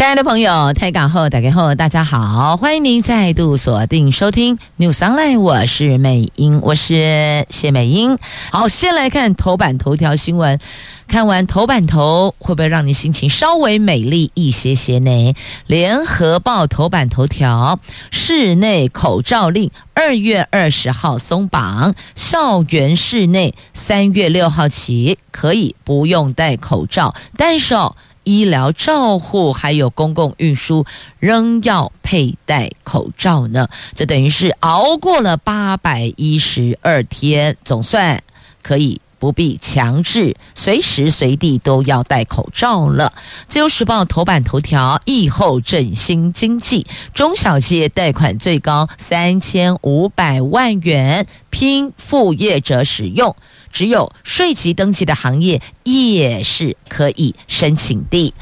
亲爱的朋友，台港后打开后，大家好，欢迎您再度锁定收听 News Online，我是美英，我是谢美英。好，先来看头版头条新闻。看完头版头，会不会让你心情稍微美丽一些些呢？联合报头版头条：室内口罩令二月二十号松绑，校园室内三月六号起可以不用戴口罩，但是。医疗照护还有公共运输仍要佩戴口罩呢，这等于是熬过了八百一十二天，总算可以不必强制随时随地都要戴口罩了。自由时报头版头条：疫后振兴经济，中小企业贷款最高三千五百万元，拼副业者使用。只有税籍登记的行业也是可以申请的。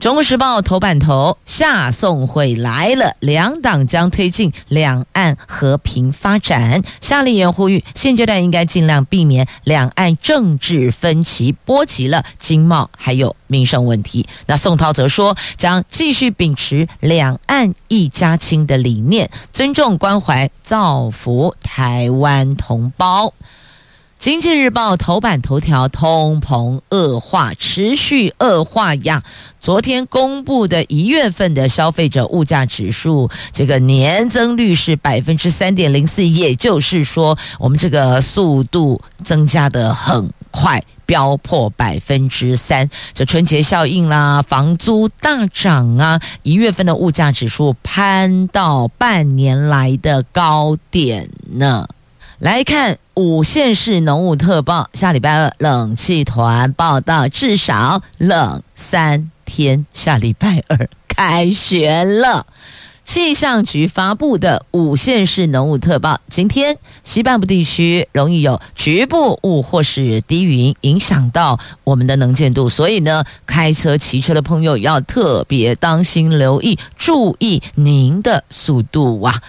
中国时报头版头，夏送会来了，两党将推进两岸和平发展。夏立言呼吁，现阶段应该尽量避免两岸政治分歧波及了经贸还有民生问题。那宋涛则说，将继续秉持两岸一家亲的理念，尊重关怀，造福台湾同胞。经济日报头版头条：通膨恶化，持续恶化呀！昨天公布的一月份的消费者物价指数，这个年增率是百分之三点零四，也就是说，我们这个速度增加得很快，飙破百分之三。这春节效应啦，房租大涨啊，一月份的物价指数攀到半年来的高点呢。来看五县市浓雾特报，下礼拜二冷气团报到，至少冷三天。下礼拜二开学了。气象局发布的五县市浓雾特报，今天西半部地区容易有局部雾或是低云，影响到我们的能见度，所以呢，开车骑车的朋友要特别当心，留意，注意您的速度哇！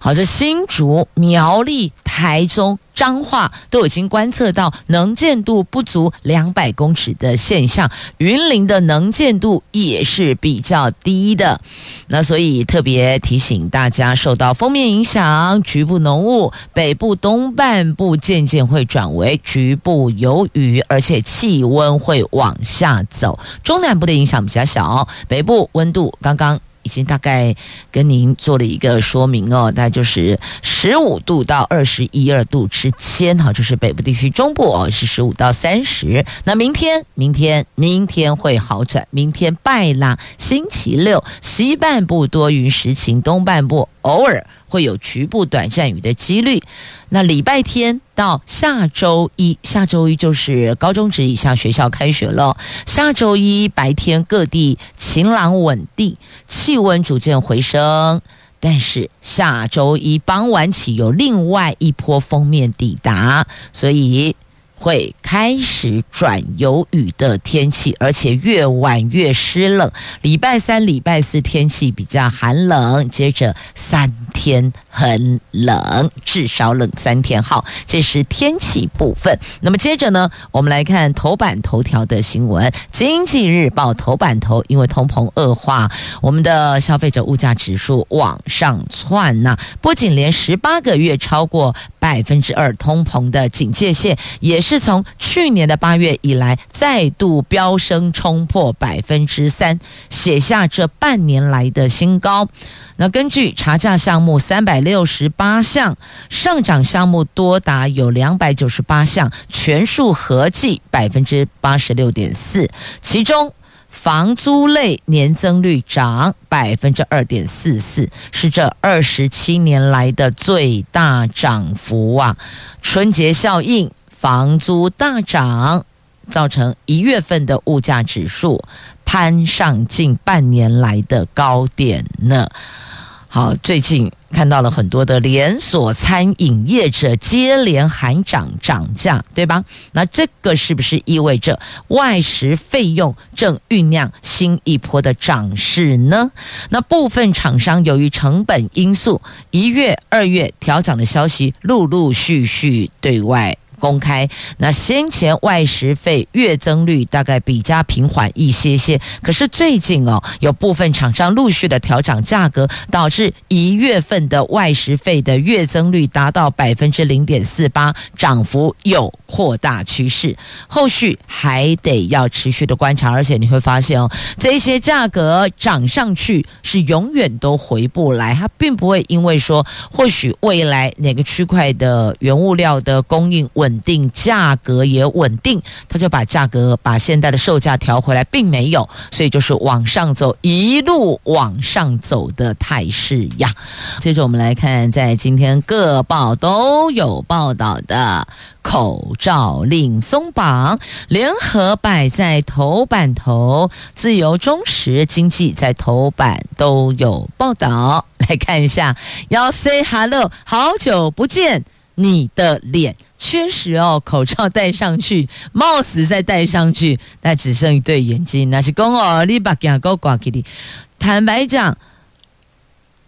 好，这新竹、苗栗、台中。彰化都已经观测到能见度不足两百公尺的现象，云林的能见度也是比较低的。那所以特别提醒大家，受到锋面影响，局部浓雾，北部东半部渐渐会转为局部有雨，而且气温会往下走。中南部的影响比较小，北部温度刚刚。已经大概跟您做了一个说明哦，那就是十五度到二十一二度之间，哈，就是北部地区，中部哦是十五到三十。那明天，明天，明天会好转。明天拜啦，星期六，西半部多云时晴，东半部偶尔。会有局部短暂雨的几率。那礼拜天到下周一，下周一就是高中职以下学校开学了。下周一白天各地晴朗稳定，气温逐渐回升。但是下周一傍晚起有另外一波锋面抵达，所以。会开始转有雨的天气，而且越晚越湿冷。礼拜三、礼拜四天气比较寒冷，接着三天很冷，至少冷三天。好，这是天气部分。那么接着呢，我们来看头版头条的新闻。经济日报头版头，因为通膨恶化，我们的消费者物价指数往上窜呐，不仅连十八个月超过百分之二通膨的警戒线，也是从去年的八月以来再度飙升，冲破百分之三，写下这半年来的新高。那根据查价项目三百六十八项，上涨项目多达有两百九十八项，全数合计百分之八十六点四，其中。房租类年增率涨百分之二点四四，是这二十七年来的最大涨幅啊！春节效应，房租大涨，造成一月份的物价指数攀上近半年来的高点呢。好，最近看到了很多的连锁餐饮业者接连喊涨涨价，对吧？那这个是不是意味着外食费用正酝酿新一波的涨势呢？那部分厂商由于成本因素，一月、二月调涨的消息陆陆续续对外。公开，那先前外食费月增率大概比较平缓一些些，可是最近哦，有部分厂商陆续的调涨价格，导致一月份的外食费的月增率达到百分之零点四八，涨幅有扩大趋势，后续还得要持续的观察，而且你会发现哦，这些价格涨上去是永远都回不来，它并不会因为说或许未来哪个区块的原物料的供应稳。稳定价格也稳定，他就把价格把现在的售价调回来，并没有，所以就是往上走，一路往上走的态势呀。接着我们来看，在今天各报都有报道的口罩令松绑，联合摆在头版头，自由、中时、经济在头版都有报道。来看一下，要 say hello，好久不见。你的脸确实哦，口罩戴上去，帽子再戴上去，那只剩一对眼睛。那是公哦，你把牙膏挂给你。坦白讲，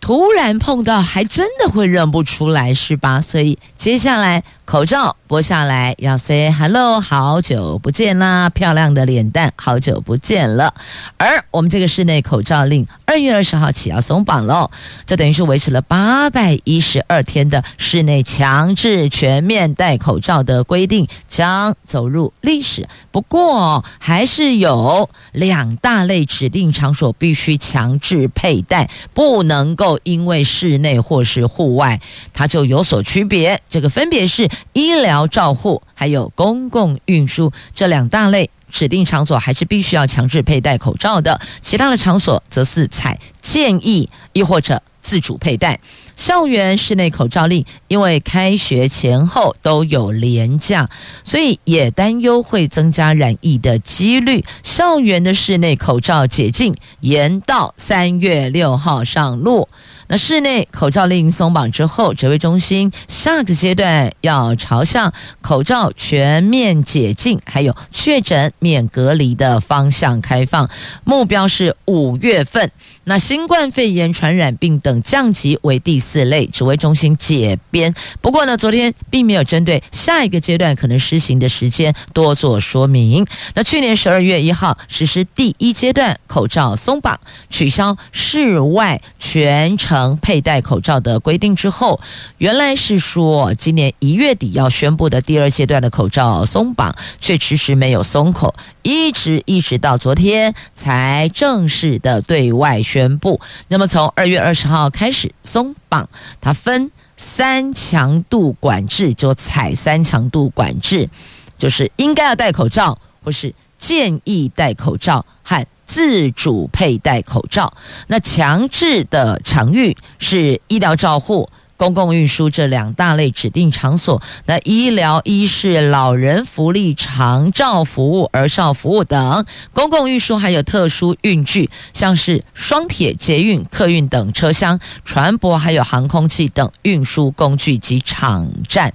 突然碰到，还真的会认不出来，是吧？所以接下来。口罩剥下来要 say hello，好久不见啦，漂亮的脸蛋，好久不见了。而我们这个室内口罩令二月二十号起要松绑喽，这等于是维持了八百一十二天的室内强制全面戴口罩的规定将走入历史。不过还是有两大类指定场所必须强制佩戴，不能够因为室内或是户外它就有所区别。这个分别是。医疗照护还有公共运输这两大类指定场所还是必须要强制佩戴口罩的，其他的场所则是采建议，亦或者自主佩戴。校园室内口罩令，因为开学前后都有连假，所以也担忧会增加染疫的几率。校园的室内口罩解禁延到三月六号上路。那室内口罩令松绑之后，指挥中心下个阶段要朝向口罩全面解禁，还有确诊免隔离的方向开放，目标是五月份。那新冠肺炎传染病等降级为第四类，指挥中心解编。不过呢，昨天并没有针对下一个阶段可能施行的时间多做说明。那去年十二月一号实施第一阶段口罩松绑，取消室外全程佩戴口罩的规定之后，原来是说今年一月底要宣布的第二阶段的口罩松绑，却迟迟没有松口，一直一直到昨天才正式的对外宣。全部，那么从二月二十号开始松绑，它分三强度管制，就采三强度管制，就是应该要戴口罩，或是建议戴口罩和自主佩戴口罩。那强制的场域是医疗照护。公共运输这两大类指定场所，那医疗、医事、老人福利、长照服务、儿少服务等公共运输，还有特殊运具，像是双铁、捷运、客运等车厢、船舶，还有航空器等运输工具及场站，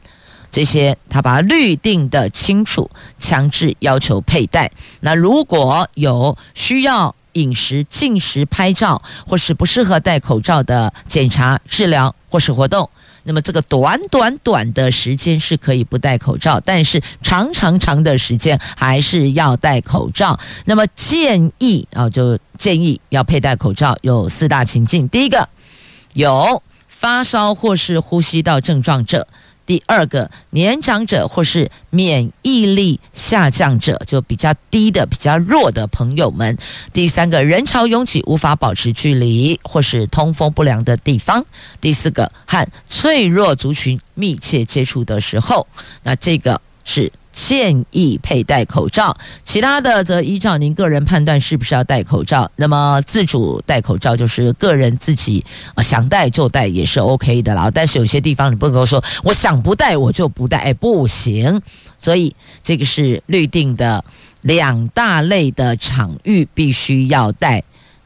这些他把它律定的清楚，强制要求佩戴。那如果有需要饮食、进食、拍照，或是不适合戴口罩的检查、治疗。或是活动，那么这个短短短的时间是可以不戴口罩，但是长长长的时间还是要戴口罩。那么建议啊，就建议要佩戴口罩，有四大情境：第一个，有发烧或是呼吸道症状者。第二个，年长者或是免疫力下降者，就比较低的、比较弱的朋友们；第三个，人潮拥挤无法保持距离或是通风不良的地方；第四个，和脆弱族群密切接触的时候，那这个是。建议佩戴口罩，其他的则依照您个人判断是不是要戴口罩。那么自主戴口罩就是个人自己想戴就戴也是 OK 的啦。但是有些地方你不能够说我想不戴我就不戴，哎，不行。所以这个是律定的两大类的场域必须要戴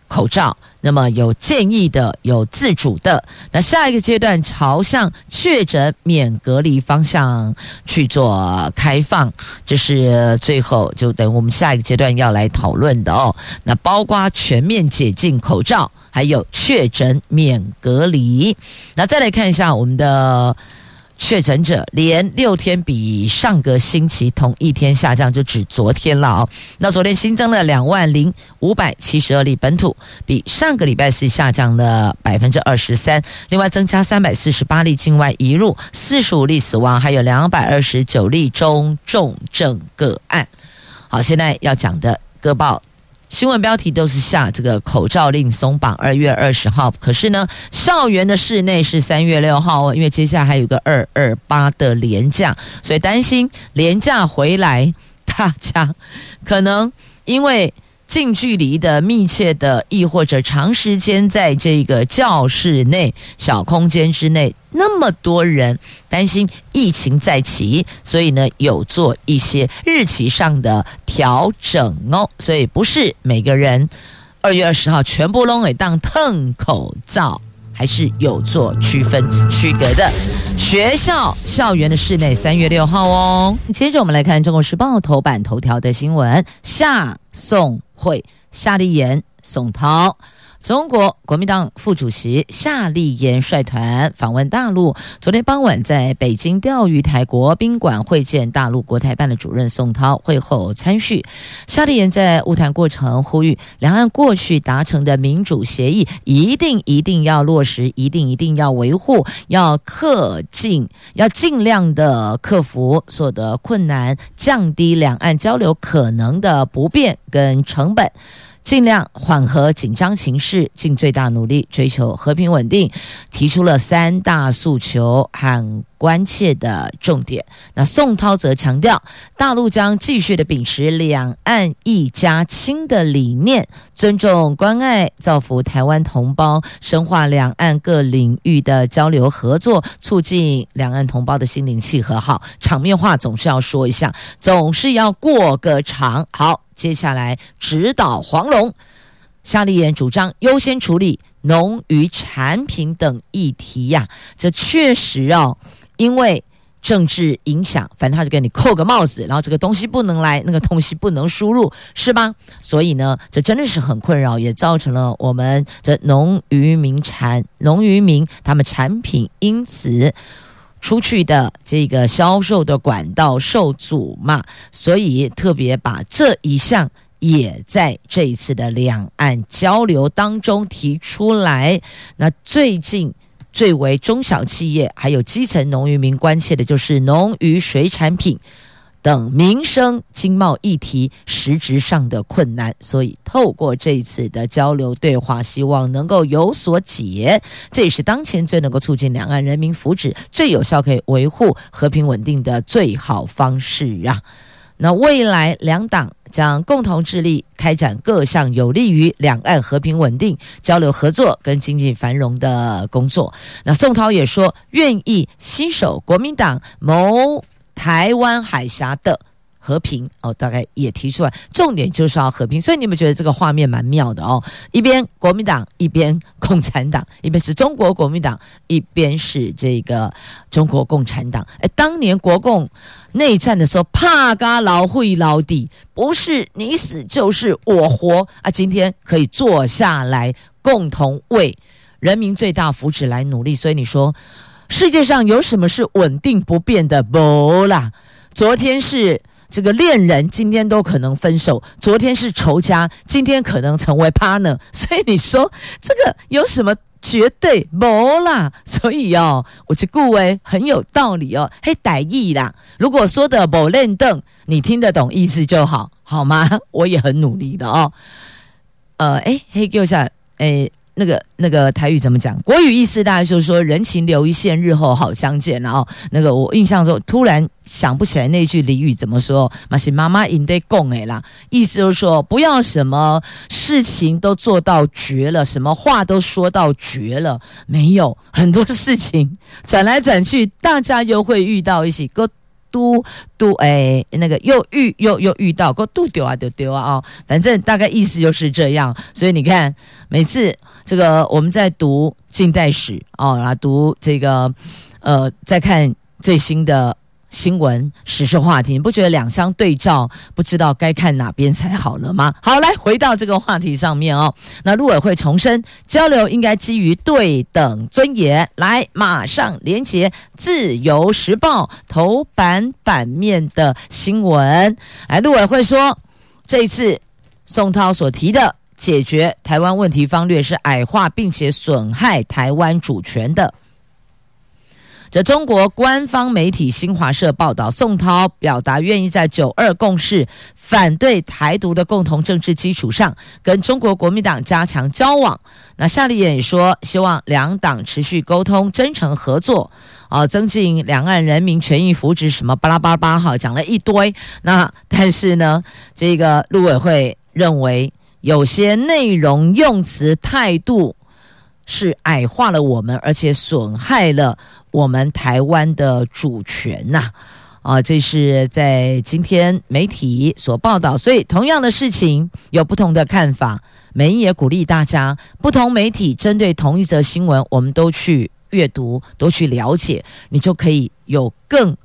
口罩。那么有建议的，有自主的。那下一个阶段朝向确诊免隔离方向去做开放，这是最后就等我们下一个阶段要来讨论的哦。那包括全面解禁口罩，还有确诊免隔离。那再来看一下我们的。确诊者连六天比上个星期同一天下降，就指昨天了哦。那昨天新增了两万零五百七十二例本土，比上个礼拜四下降了百分之二十三。另外增加三百四十八例境外移入，四十五例死亡，还有两百二十九例中重症个案。好，现在要讲的各报。新闻标题都是下这个口罩令松绑，二月二十号。可是呢，校园的室内是三月六号哦，因为接下来还有个二二八的连假，所以担心连假回来，大家可能因为。近距离的、密切的，亦或者长时间在这个教室内小空间之内，那么多人担心疫情再起，所以呢，有做一些日期上的调整哦。所以不是每个人二月二十号全部拢会当褪口罩，还是有做区分区隔的。学校校园的室内三月六号哦。接着我们来看《中国时报》头版头条的新闻：下送。会。夏立言、宋涛，中国国民党副主席夏立言率团访问大陆。昨天傍晚在北京钓鱼台国宾馆会见大陆国台办的主任宋涛，会后参叙。夏立言在晤谈过程呼吁，两岸过去达成的民主协议一定一定要落实，一定一定要维护，要克尽，要尽量的克服所得困难，降低两岸交流可能的不便跟成本。尽量缓和紧张情势，尽最大努力追求和平稳定，提出了三大诉求和关切的重点。那宋涛则强调，大陆将继续的秉持两岸一家亲的理念，尊重关爱造福台湾同胞，深化两岸各领域的交流合作，促进两岸同胞的心灵契合。好，场面话总是要说一下，总是要过个场。好。接下来指导黄龙，夏立言主张优先处理农渔产品等议题呀、这确实哦，因为政治影响，反正他就给你扣个帽子，然后这个东西不能来，那个东西不能输入，是吧？所以呢，这真的是很困扰，也造成了我们这农渔民产农渔民他们产品因此。出去的这个销售的管道受阻嘛，所以特别把这一项也在这一次的两岸交流当中提出来。那最近最为中小企业还有基层农渔民关切的就是农渔水产品。等民生经贸议题实质上的困难，所以透过这一次的交流对话，希望能够有所解。这也是当前最能够促进两岸人民福祉、最有效可以维护和平稳定的最好方式啊！那未来两党将共同致力开展各项有利于两岸和平稳定、交流合作跟经济繁荣的工作。那宋涛也说，愿意携手国民党谋。台湾海峡的和平哦，大概也提出来，重点就是要和平。所以你们觉得这个画面蛮妙的哦，一边国民党，一边共产党，一边是中国国民党，一边是这个中国共产党。哎，当年国共内战的时候，怕嘎老会老底，不是你死就是我活啊！今天可以坐下来，共同为人民最大福祉来努力。所以你说。世界上有什么是稳定不变的？不啦，昨天是这个恋人，今天都可能分手；昨天是仇家，今天可能成为 partner。所以你说这个有什么绝对？不啦，所以哦，我这顾为很有道理哦。嘿，歹意啦，如果说的不认凳，你听得懂意思就好，好吗？我也很努力的哦。呃，哎，嘿，给我下，哎。那个那个台语怎么讲？国语意思大概就是说人情留一线，日后好相见。然后那个我印象中突然想不起来那句俚语怎么说，嘛是妈妈应得讲诶啦，意思就是说不要什么事情都做到绝了，什么话都说到绝了，没有很多事情转来转去，大家又会遇到一起个都都哎，那个又遇又又遇到，过都丢啊丢丢啊哦，反正大概意思就是这样。所以你看，每次这个我们在读近代史哦，来读这个呃，再看最新的。新闻时事话题，你不觉得两相对照，不知道该看哪边才好了吗？好，来回到这个话题上面哦。那陆委会重申，交流应该基于对等尊严。来，马上连接《自由时报》头版版面的新闻。来，陆委会说，这一次宋涛所提的解决台湾问题方略是矮化并且损害台湾主权的。这中国官方媒体新华社报道，宋涛表达愿意在九二共识、反对台独的共同政治基础上，跟中国国民党加强交往。那夏立言也说，希望两党持续沟通、真诚合作，啊，增进两岸人民权益福祉，什么巴拉巴拉巴哈，讲了一堆。那但是呢，这个陆委会认为有些内容、用词、态度。是矮化了我们，而且损害了我们台湾的主权呐！啊，这是在今天媒体所报道，所以同样的事情有不同的看法。美英也鼓励大家，不同媒体针对同一则新闻，我们都去阅读，都去了解，你就可以有更。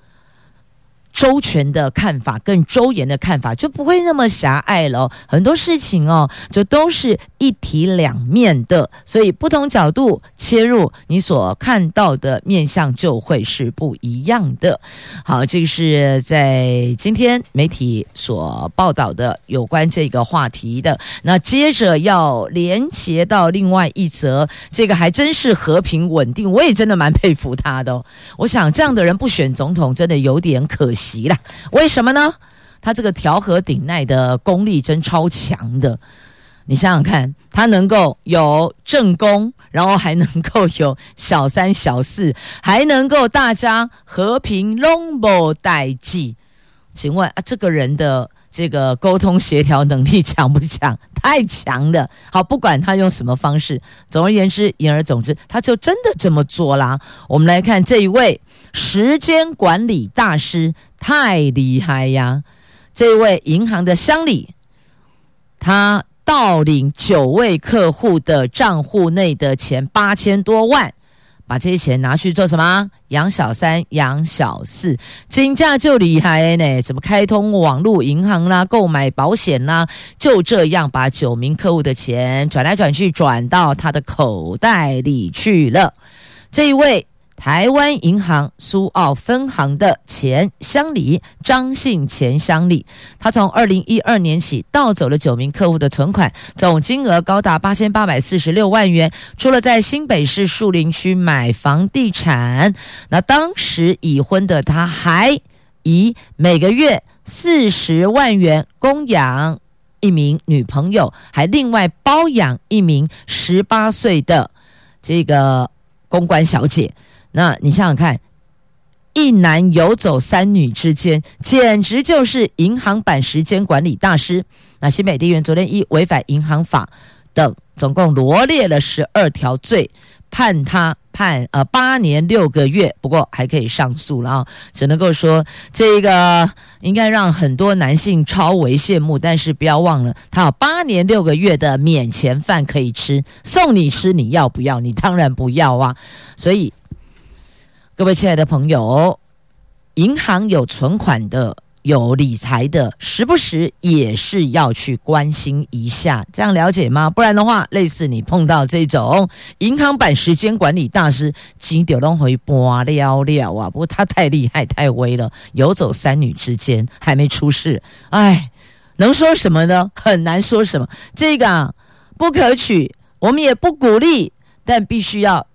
周全的看法，更周延的看法，就不会那么狭隘了。很多事情哦，就都是一体两面的，所以不同角度切入，你所看到的面相就会是不一样的。好，这个是在今天媒体所报道的有关这个话题的。那接着要连接到另外一则，这个还真是和平稳定，我也真的蛮佩服他的。我想这样的人不选总统，真的有点可惜。急了，为什么呢？他这个调和顶耐的功力真超强的，你想想看，他能够有正宫，然后还能够有小三小四，还能够大家和平拢无代际。请问啊，这个人的这个沟通协调能力强不强？太强了。好，不管他用什么方式，总而言之，言而总之，他就真的这么做啦。我们来看这一位。时间管理大师太厉害呀！这位银行的乡里，他盗领九位客户的账户内的钱八千多万，把这些钱拿去做什么？养小三、养小四，金价就厉害呢！什么开通网络银行啦、购买保险啦，就这样把九名客户的钱转来转去，转到他的口袋里去了。这一位。台湾银行苏澳分行的前乡里张姓前乡里，他从二零一二年起盗走了九名客户的存款，总金额高达八千八百四十六万元。除了在新北市树林区买房地产，那当时已婚的他还以每个月四十万元供养一名女朋友，还另外包养一名十八岁的这个公关小姐。那你想想看，一男游走三女之间，简直就是银行版时间管理大师。那新北地院昨天一违反银行法等，总共罗列了十二条罪，判他判呃八年六个月，不过还可以上诉了啊，只能够说这个应该让很多男性超为羡慕。但是不要忘了，他有八年六个月的免钱饭可以吃，送你吃，你要不要？你当然不要啊，所以。各位亲爱的朋友，银行有存款的、有理财的，时不时也是要去关心一下，这样了解吗？不然的话，类似你碰到这种银行版时间管理大师，金丢都会拔了了啊！不过他太厉害、太威了，游走三女之间还没出事，哎，能说什么呢？很难说什么。这个啊，不可取，我们也不鼓励，但必须要。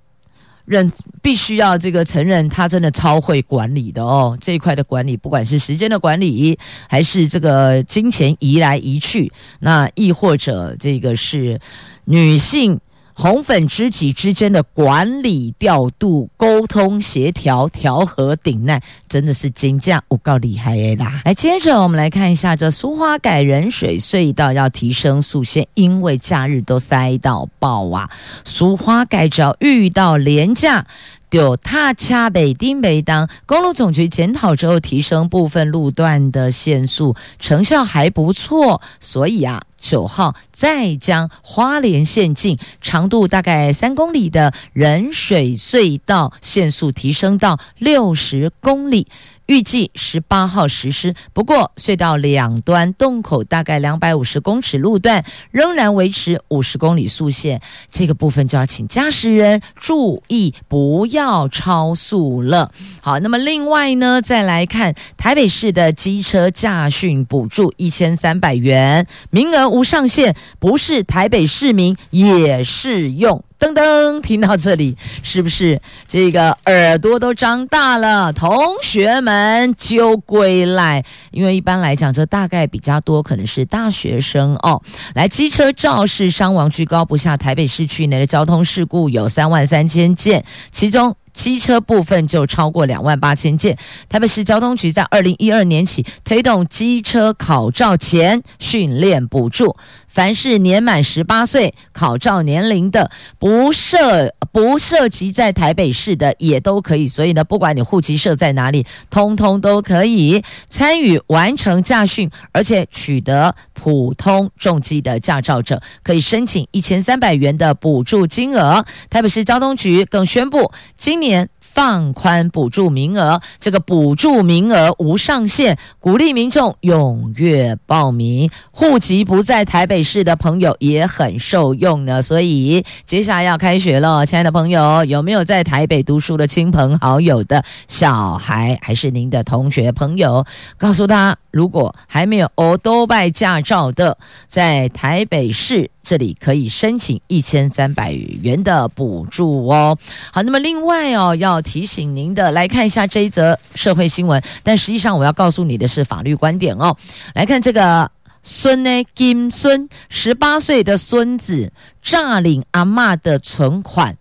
认必须要这个承认，他真的超会管理的哦。这一块的管理，不管是时间的管理，还是这个金钱移来移去，那亦或者这个是女性。红粉知己之间的管理、调度、沟通、协调、调和、顶难，真的是金价我够厉害啦！来，接着我们来看一下这苏花改人水隧道要提升速线，因为假日都塞到爆啊！苏花改只要遇到连假，就他掐北丁北当公路总局检讨之后，提升部分路段的限速，成效还不错。所以啊，九号再将花莲县境长度大概三公里的人水隧道限速提升到六十公里。预计十八号实施，不过隧道两端洞口大概两百五十公尺路段仍然维持五十公里速限，这个部分就要请驾驶人注意不要超速了。好，那么另外呢，再来看台北市的机车驾训补助一千三百元，名额无上限，不是台北市民也适用。噔噔，听到这里，是不是这个耳朵都张大了？同学们就归来，因为一般来讲，这大概比较多，可能是大学生哦。来，机车肇事伤亡居高不下，台北市区内的交通事故有三万三千件，其中。机车部分就超过两万八千件。台北市交通局在二零一二年起推动机车考照前训练补助，凡是年满十八岁考照年龄的，不涉不涉及在台北市的也都可以。所以呢，不管你户籍设在哪里，通通都可以参与完成驾训，而且取得普通重机的驾照者，可以申请一千三百元的补助金额。台北市交通局更宣布，今年。年放宽补助名额，这个补助名额无上限，鼓励民众踊跃报名。户籍不在台北市的朋友也很受用呢。所以接下来要开学了，亲爱的朋友，有没有在台北读书的亲朋好友的小孩，还是您的同学朋友？告诉他，如果还没有欧多拜驾照的，在台北市。这里可以申请一千三百元的补助哦。好，那么另外哦，要提醒您的，来看一下这一则社会新闻。但实际上，我要告诉你的是法律观点哦。来看这个孙呢，金孙十八岁的孙子诈领阿嬷的存款，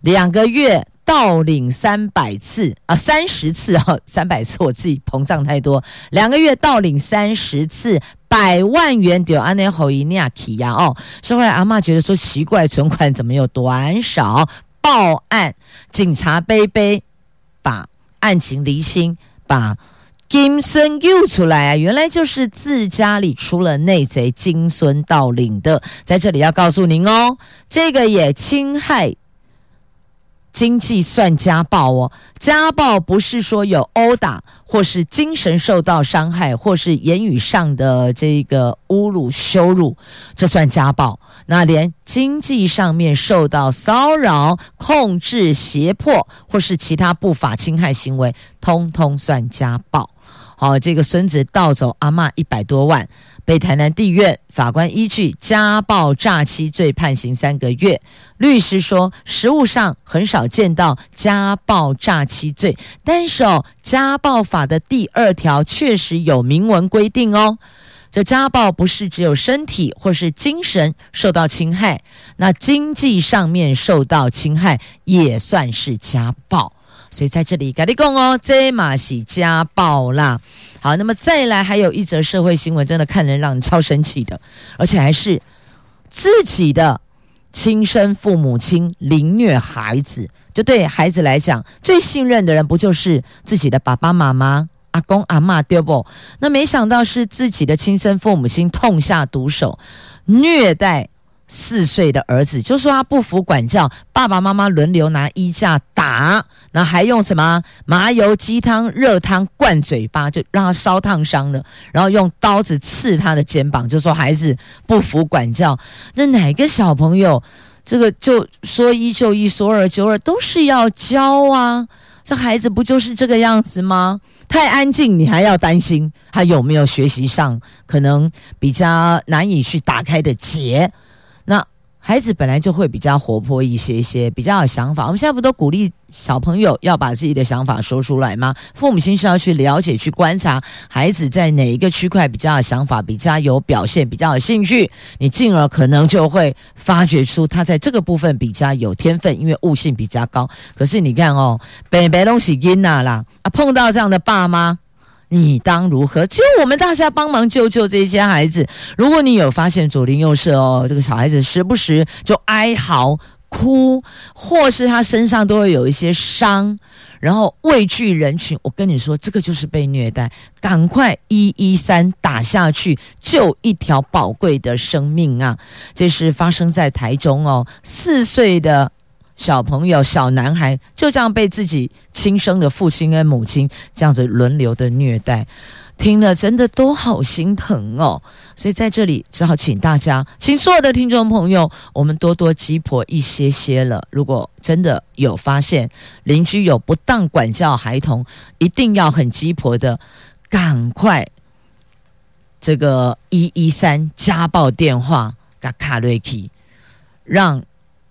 两个月盗领三百次啊，三十次哦，三百次我自己膨胀太多，两个月盗领三十次。百万元丢安内侯伊尼亚提呀哦，是后来阿嬷觉得说奇怪，存款怎么有短少？报案，警察杯杯把案情厘清，把金孙揪出来啊，原来就是自家里出了内贼，金孙盗领的。在这里要告诉您哦，这个也侵害。经济算家暴哦，家暴不是说有殴打，或是精神受到伤害，或是言语上的这个侮辱羞辱，这算家暴。那连经济上面受到骚扰、控制、胁迫，或是其他不法侵害行为，通通算家暴。好，这个孙子盗走阿嬷一百多万。被台南地院法官依据家暴诈欺罪判刑三个月。律师说，实务上很少见到家暴诈欺罪，但是哦，家暴法的第二条确实有明文规定哦。这家暴不是只有身体或是精神受到侵害，那经济上面受到侵害也算是家暴。所以在这里跟你讲哦，这马是家暴啦。好，那么再来还有一则社会新闻，真的看人让人超生气的，而且还是自己的亲生父母亲凌虐孩子。就对孩子来讲，最信任的人不就是自己的爸爸妈妈、阿公阿嬷对不？那没想到是自己的亲生父母亲痛下毒手，虐待。四岁的儿子就说他不服管教，爸爸妈妈轮流拿衣架打，然后还用什么麻油鸡汤、热汤灌嘴巴，就让他烧烫伤了，然后用刀子刺他的肩膀，就说孩子不服管教。那哪个小朋友这个就说一就一，说二就二，都是要教啊？这孩子不就是这个样子吗？太安静，你还要担心他有没有学习上可能比较难以去打开的结。那孩子本来就会比较活泼一些些，比较有想法。我们现在不都鼓励小朋友要把自己的想法说出来吗？父母亲是要去了解、去观察孩子在哪一个区块比较有想法、比较有表现、比较有兴趣，你进而可能就会发掘出他在这个部分比较有天分，因为悟性比较高。可是你看哦，北北东西囡呐啦啊，碰到这样的爸妈。你当如何？只有我们大家帮忙救救这些孩子。如果你有发现左邻右舍哦，这个小孩子时不时就哀嚎哭，或是他身上都会有一些伤，然后畏惧人群。我跟你说，这个就是被虐待，赶快一一三打下去，救一条宝贵的生命啊！这是发生在台中哦，四岁的小朋友小男孩就这样被自己亲生的父亲跟母亲这样子轮流的虐待。听了真的都好心疼哦，所以在这里只好请大家，请所有的听众朋友，我们多多鸡婆一些些了。如果真的有发现邻居有不当管教孩童，一定要很鸡婆的，赶快这个一一三家暴电话给卡瑞奇，让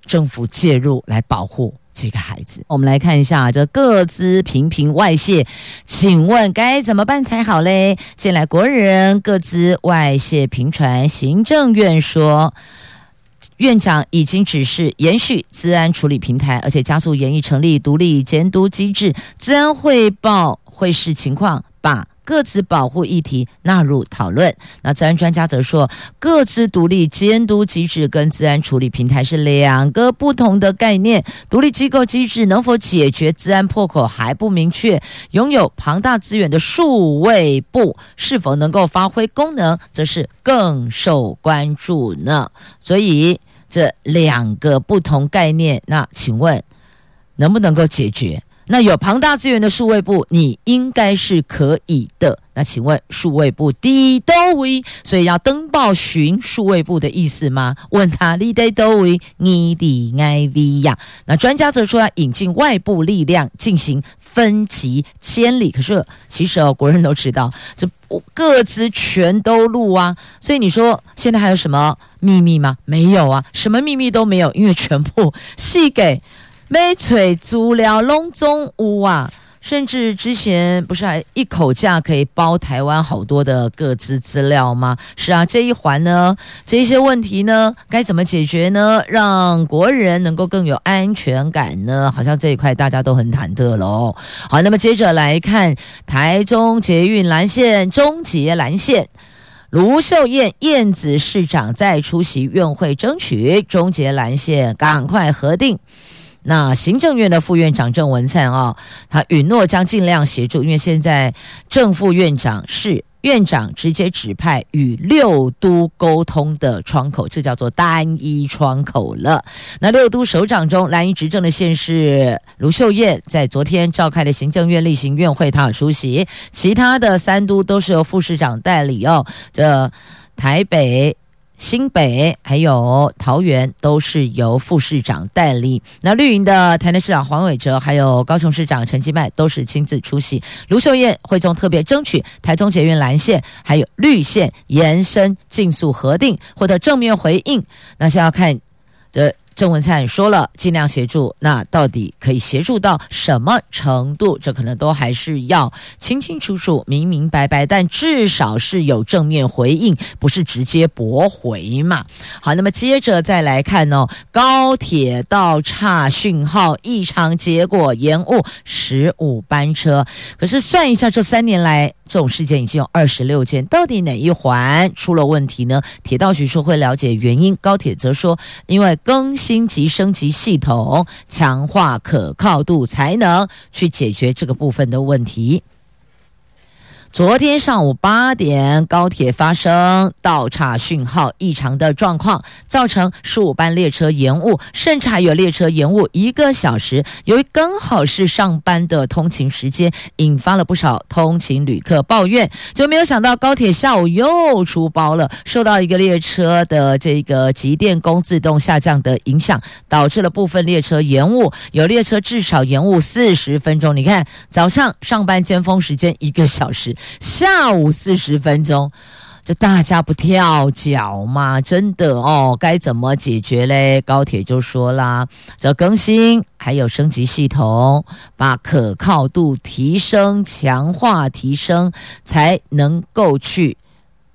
政府介入来保护。这个孩子，我们来看一下这个资频频外泄，请问该怎么办才好嘞？近来国人个资外泄频传，行政院说，院长已经指示延续资安处理平台，而且加速研议成立独立监督机制，资安汇报会视情况把。各自保护议题纳入讨论。那资安专家则说，各自独立监督机制跟资安处理平台是两个不同的概念。独立机构机制能否解决资安破口还不明确。拥有庞大资源的数位部是否能够发挥功能，则是更受关注呢？所以这两个不同概念，那请问能不能够解决？那有庞大资源的数位部，你应该是可以的。那请问数位部的都位，所以要登报询数位部的意思吗？问他你得都位，你的 IV 呀？那专家则说要引进外部力量进行分级监理。可是其实哦，国人都知道，这各自全都录啊。所以你说现在还有什么秘密吗？没有啊，什么秘密都没有，因为全部系给。没吹足了笼中屋啊，甚至之前不是还一口价可以包台湾好多的各资资料吗？是啊，这一环呢，这些问题呢，该怎么解决呢？让国人能够更有安全感呢？好像这一块大家都很忐忑喽。好，那么接着来看台中捷运蓝线终捷蓝线，卢秀燕燕子市长在出席院会，争取终捷蓝线赶快核定。那行政院的副院长郑文灿啊，他允诺将尽量协助，因为现在正副院长是院长直接指派与六都沟通的窗口，这叫做单一窗口了。那六都首长中，蓝营执政的县市卢秀燕在昨天召开的行政院例行院会，他有出席；其他的三都都是由副市长代理哦。这台北。新北还有桃园都是由副市长代理。那绿营的台南市长黄伟哲，还有高雄市长陈其迈都是亲自出席。卢秀燕会中特别争取台中捷运蓝线还有绿线延伸，竞速核定，获得正面回应。那先要看这。郑文灿说了，尽量协助。那到底可以协助到什么程度？这可能都还是要清清楚楚、明明白白。但至少是有正面回应，不是直接驳回嘛。好，那么接着再来看哦，高铁道岔讯号异常，结果延误十五班车。可是算一下，这三年来。这种事件已经有二十六件，到底哪一环出了问题呢？铁道局说会了解原因，高铁则说因为更新及升级系统，强化可靠度，才能去解决这个部分的问题。昨天上午八点，高铁发生道岔讯号异常的状况，造成十五班列车延误，甚至还有列车延误一个小时。由于刚好是上班的通勤时间，引发了不少通勤旅客抱怨。就没有想到高铁下午又出包了，受到一个列车的这个集电工自动下降的影响，导致了部分列车延误，有列车至少延误四十分钟。你看，早上上班尖峰时间一个小时。下午四十分钟，这大家不跳脚吗？真的哦，该怎么解决嘞？高铁就说啦，这更新还有升级系统，把可靠度提升、强化提升，才能够去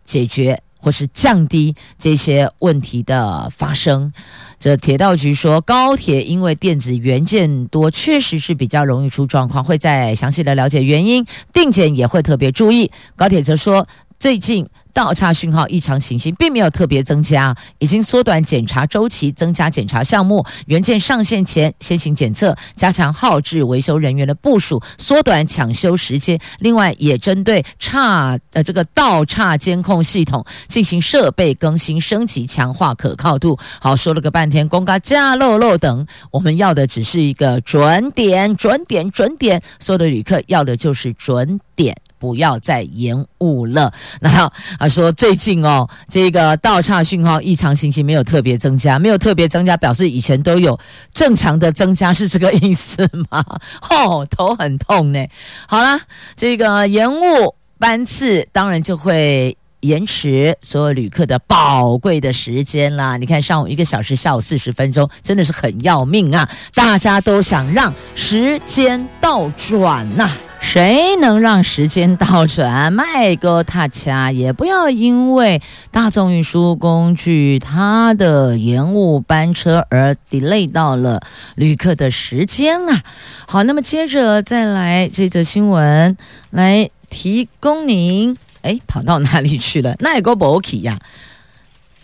解决或是降低这些问题的发生。这铁道局说，高铁因为电子元件多，确实是比较容易出状况，会再详细的了解原因，定检也会特别注意。高铁则说，最近倒岔讯号异常情形并没有特别增加，已经缩短检查周期，增加检查项目，元件上线前先行检测，加强号制维修人员的部署，缩短抢修时间。另外，也针对差呃这个倒岔监控系统进行设备更新升级，强化可靠度。好，说了个半天，公告加漏漏等，我们要的只是一个准点，准点，准点。所有的旅客要的就是准点。不要再延误了。那他说最近哦，这个倒岔讯号异常信息没有特别增加，没有特别增加，表示以前都有正常的增加，是这个意思吗？哦，头很痛呢。好了，这个延误班次当然就会延迟所有旅客的宝贵的时间啦。你看上午一个小时，下午四十分钟，真的是很要命啊！大家都想让时间倒转呐、谁能让时间倒转？迈哥他家也不要因为大众运输工具它的延误班车而 delay 到了旅客的时间啊！好，那么接着再来这则新闻来提供您，哎，跑到哪里去了？那也够不 OK 呀？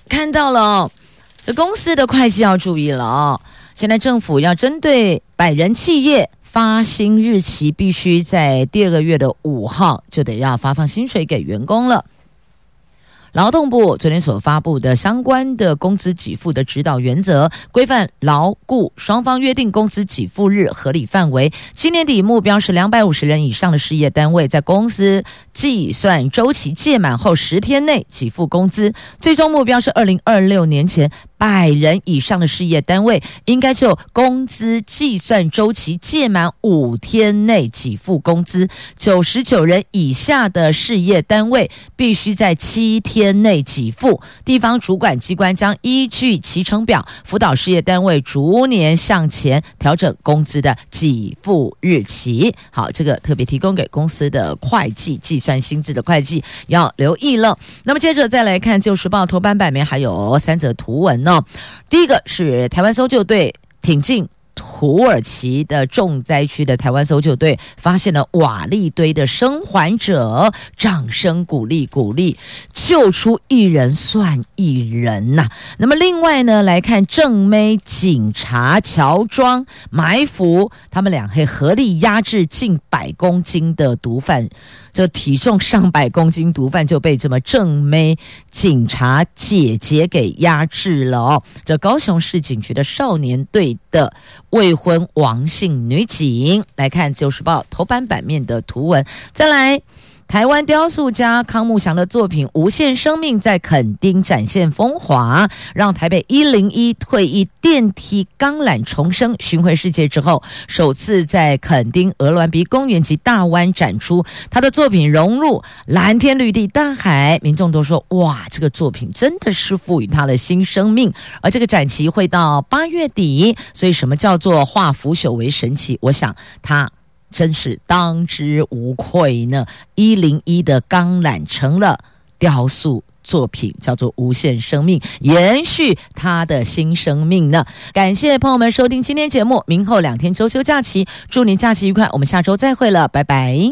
看到了哦，这公司的会计要注意了哦。现在政府要针对百人企业。发薪日期必须在第二个月的五号，就得要发放薪水给员工了。劳动部昨天所发布的相关的工资给付的指导原则，规范劳雇双方约定工资给付日合理范围。今年底目标是两百五十人以上的事业单位，在公司计算周期届满后十天内给付工资。最终目标是二零二六年前。百人以上的事业单位，应该就工资计算周期届满五天内给付工资；九十九人以下的事业单位，必须在七天内给付。地方主管机关将依据期程表，辅导事业单位逐年向前调整工资的给付日期。好，这个特别提供给公司的会计计算薪资的会计要留意了。那么接着再来看《旧时报》头版版面，还有三则图文呢。第一个是台湾搜救队挺进土耳其的重灾区的台湾搜救队发现了瓦砾堆的生还者，掌声鼓励鼓励，救出一人算一人呐、那么另外呢，来看正妹警察乔装埋伏，他们俩会合力压制近百公斤的毒贩。这体重上百公斤毒贩就被这么正妹警察姐姐给压制了哦。这高雄市警局的少年队的未婚王姓女警，来看《旧时报》头版版面的图文，再来。台湾雕塑家康木祥的作品《无限生命》在垦丁展现风华，让台北一零一退役电梯钢缆重生。巡回世界之后，首次在垦丁鹅銮鼻公园及大湾展出他的作品，融入蓝天绿地大海，民众都说：哇，这个作品真的是赋予他的新生命。而这个展期会到八月底，所以什么叫做化腐朽为神奇？我想他。真是当之无愧呢！一零一的钢缆成了雕塑作品，叫做《无限生命》，延续他的新生命呢。感谢朋友们收听今天节目，明后两天周休假期，祝您假期愉快，我们下周再会了，拜拜。